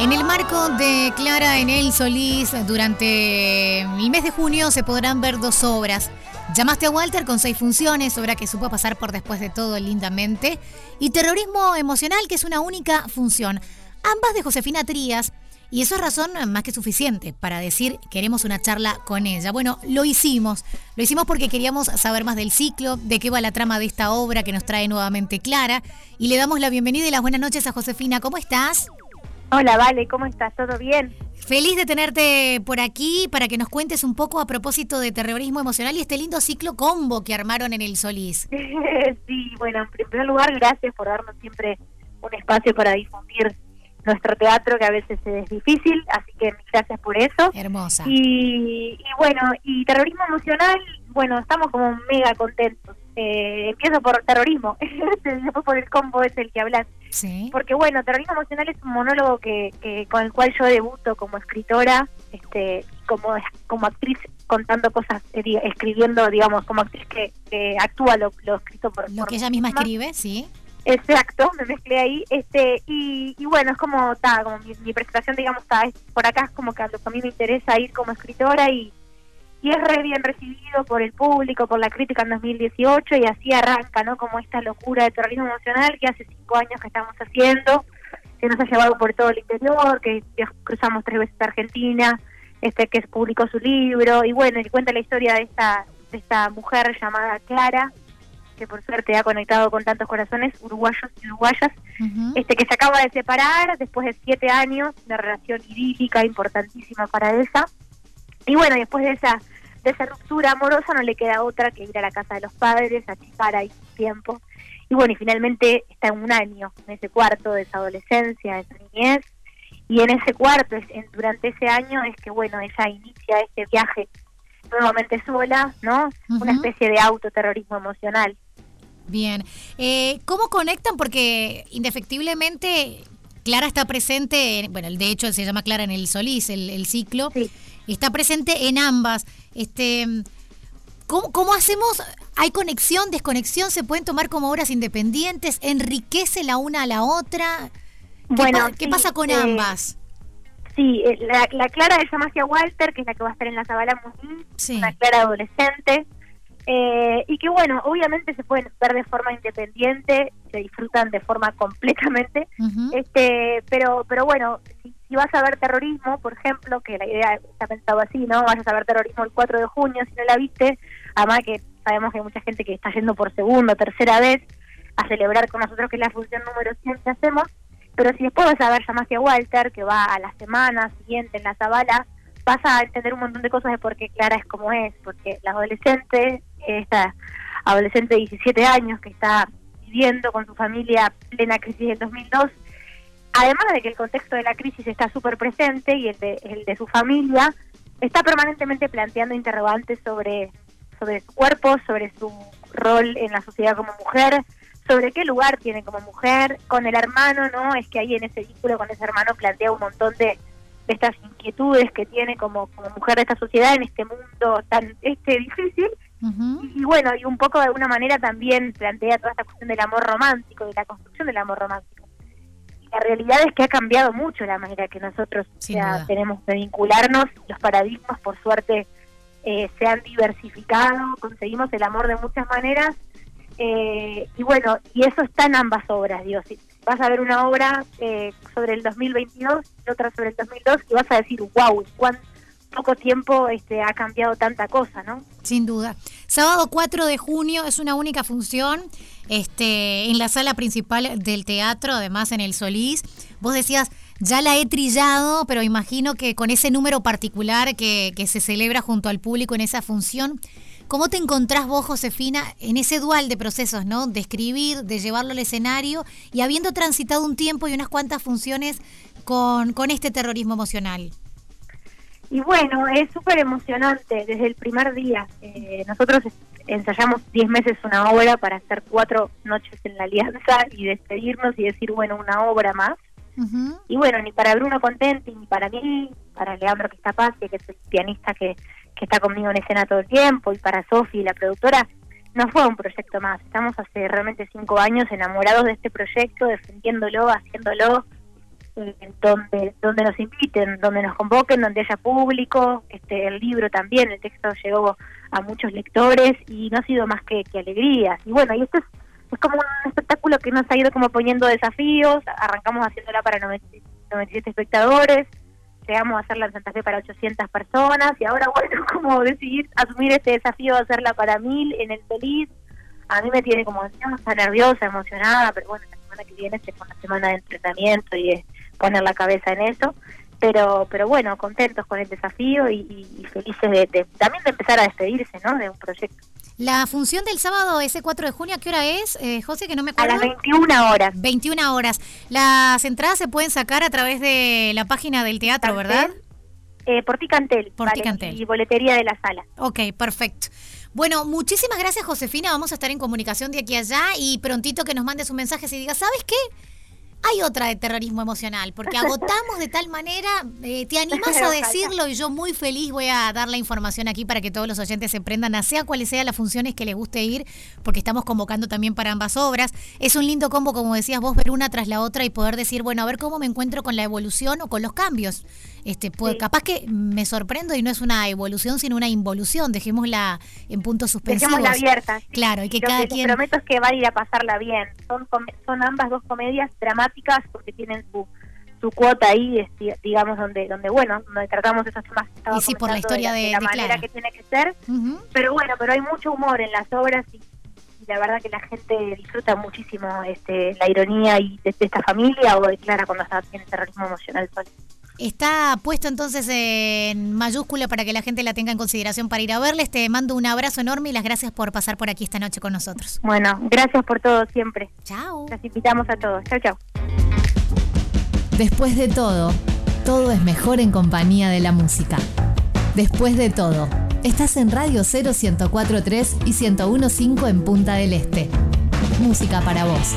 En el marco de Clara en el Solís, durante el mes de junio se podrán ver dos obras. Llamaste a Walter con seis funciones, obra que supo pasar por después de todo lindamente, y Terrorismo Emocional, que es una única función. Ambas de Josefina Trías, y eso es razón más que suficiente para decir queremos una charla con ella. Bueno, lo hicimos. Lo hicimos porque queríamos saber más del ciclo, de qué va la trama de esta obra que nos trae nuevamente Clara. Y le damos la bienvenida y las buenas noches a Josefina. ¿Cómo estás? Hola, Vale, ¿cómo estás? ¿Todo bien? Feliz de tenerte por aquí para que nos cuentes un poco a propósito de terrorismo emocional y este lindo ciclo combo que armaron en el Solís. sí, bueno, en primer lugar, gracias por darnos siempre un espacio para difundir nuestro teatro, que a veces es difícil, así que gracias por eso. Hermosa. Y, y bueno, y terrorismo emocional, bueno, estamos como mega contentos. Eh, empiezo por terrorismo, después por el combo es el que hablas. Sí. Porque bueno, terrorismo emocional es un monólogo que, que con el cual yo debuto como escritora, este, como como actriz contando cosas, eh, escribiendo, digamos, como actriz que, que actúa lo, lo escrito por lo que ella misma escribe, sí. Exacto, me mezclé ahí, este y, y bueno, es como, está como mi, presentación, digamos, está por acá es como que a lo que a mí me interesa ir como escritora y, y es re bien recibido por el público, por la crítica en 2018 y así arranca, ¿no? Como esta locura de terrorismo emocional que hace cinco años que estamos haciendo, que nos ha llevado por todo el interior, que cruzamos tres veces a Argentina, este que publicó su libro y bueno, y cuenta la historia de esta de esta mujer llamada Clara que por suerte ha conectado con tantos corazones uruguayos y uruguayas, este que se acaba de separar después de siete años, una relación idílica importantísima para ella. Y bueno, después de esa de esa ruptura amorosa no le queda otra que ir a la casa de los padres, a chicar ahí tiempo. Y bueno, y finalmente está en un año, en ese cuarto de esa adolescencia, de esa niñez. Y en ese cuarto, en, durante ese año, es que bueno, ella inicia este viaje nuevamente sola, ¿no? Una especie de autoterrorismo emocional. Bien. Eh, ¿Cómo conectan? Porque indefectiblemente Clara está presente, bueno, de hecho se llama Clara en el Solís, el, ciclo, está presente en ambas. Este, ¿cómo, ¿Cómo hacemos? ¿Hay conexión, desconexión? ¿Se pueden tomar como obras independientes? ¿Enriquece la una a la otra? ¿Qué, bueno, ¿qué pasa con eh, ambas? Sí, eh, la, la, Clara de Yamacia Walter, que es la que va a estar en la Zabala sí. una Clara adolescente, eh, y que bueno, obviamente se pueden ver de forma independiente, se disfrutan de forma completamente, este, pero, pero bueno, si, vas a ver terrorismo, por ejemplo, que la idea está pensado así, ¿no? Vas a ver terrorismo el 4 de junio, si no la viste, además que sabemos que hay mucha gente que está yendo por segunda o tercera vez a celebrar con nosotros que es la función número 100 que hacemos, pero si después vas a ver Yamacia Walter, que va a la semana siguiente en la Zabala, vas a entender un montón de cosas de por qué Clara es como es, porque la adolescente, esta adolescente de 17 años que está viviendo con su familia plena crisis del 2002, además de que el contexto de la crisis está súper presente y el de, el de su familia, está permanentemente planteando interrogantes sobre, sobre su cuerpo, sobre su rol en la sociedad como mujer, sobre qué lugar tiene como mujer, con el hermano, ¿no? Es que ahí en ese vínculo con ese hermano plantea un montón de, estas inquietudes que tiene como, como mujer de esta sociedad en este mundo tan este difícil. Y, bueno y un poco de alguna manera también plantea toda esta cuestión del amor romántico de la construcción del amor romántico. Y la realidad es que ha cambiado mucho la manera que nosotros ya tenemos de vincularnos. Los paradigmas por suerte eh, se han diversificado conseguimos el amor de muchas maneras. Eh, y bueno y eso está en ambas obras Dios vas a ver una obra eh, sobre el 2022 y otra sobre el 2002 y vas a decir, wow, cuán poco tiempo este, ha cambiado tanta cosa, ¿no? Sin duda. Sábado 4 de junio es una única función este, en la sala principal del teatro, además en el Solís. Vos decías, ya la he trillado, pero imagino que con ese número particular que, que se celebra junto al público en esa función, ¿Cómo te encontrás vos, Josefina, en ese dual de procesos, ¿no? De escribir, de llevarlo al escenario y habiendo transitado un tiempo y unas cuantas funciones con, con este terrorismo emocional? Y bueno, es súper emocionante desde el primer día. Eh, nosotros ensayamos 10 meses una obra para hacer cuatro noches en la alianza y despedirnos y decir, bueno, una obra más. Y bueno, ni para Bruno Contenti, ni para mí, para Leandro Cristapacia, que es el pianista que que está conmigo en escena todo el tiempo, y para Sofi, la productora, no fue un proyecto más. Estamos hace realmente cinco años enamorados de este proyecto, defendiéndolo, haciéndolo. eh, donde donde nos inviten, donde nos convoquen, donde haya público, este el libro también, el texto llegó a muchos lectores y no ha sido más que, que alegrías. Y bueno, y esto es, es como un espectáculo que nos ha ido como poniendo desafíos, arrancamos haciéndola para 97 espectadores, llegamos a hacerla en Santa Fe para 800 personas y ahora bueno, como decidir asumir este desafío de hacerla para mil en el Feliz, a mí me tiene como, está nerviosa, emocionada, pero bueno, la semana que viene es una semana de entrenamiento y es poner la cabeza en eso. Pero, pero bueno, contentos con el desafío y, felices de, también de empezar a despedirse ¿no? de un proyecto. La función del sábado, ese 4 de junio, ¿a qué hora es, eh, José? Que no me acuerdo. A las 21 horas. 21 horas. Las entradas se pueden sacar a través de la página del teatro, ¿verdad? Eh, por Ticantel. Por Y boletería de la sala. Ok, perfecto. Bueno, muchísimas gracias Josefina, vamos a estar en comunicación de aquí a allá y prontito que nos mandes un mensaje y diga, ¿sabes qué? Hay otra de terrorismo emocional, porque agotamos de tal manera, eh, te animas a decirlo y yo muy feliz voy a dar la información aquí para que todos los oyentes se prendan, a sea cuales sean las funciones que les guste ir, porque estamos convocando también para ambas obras. Es un lindo combo, como decías vos, ver una tras la otra y poder decir, bueno, a ver cómo me encuentro con la evolución o con los cambios. Este, pues, Capaz que me sorprendo y no es una evolución, sino una involución. Dejémosla en puntos suspensivos. Dejémosla abierta. Claro, y que cada quien. prometo es que va a ir a pasarla bien. Son, son ambas dos comedias dramáticas porque tienen su su cuota ahí, digamos, donde, donde bueno, donde tratamos esos temas que y sí, por la historia de, la manera que tiene que ser. Pero bueno, pero hay mucho humor en las obras y, la verdad que la gente disfruta muchísimo este, la ironía y de, esta familia o de Clara cuando está en terrorismo emocional. Está puesto entonces en mayúscula para que la gente la tenga en consideración para ir a verles. Te mando un abrazo enorme y las gracias por pasar por aquí esta noche con nosotros. Bueno, gracias por todo siempre. Chao. Las invitamos a todos. Chao, chao. Después de todo, todo es mejor en compañía de la música. Después de todo, estás en Radio 0 y 1015 en Punta del Este. Música para vos.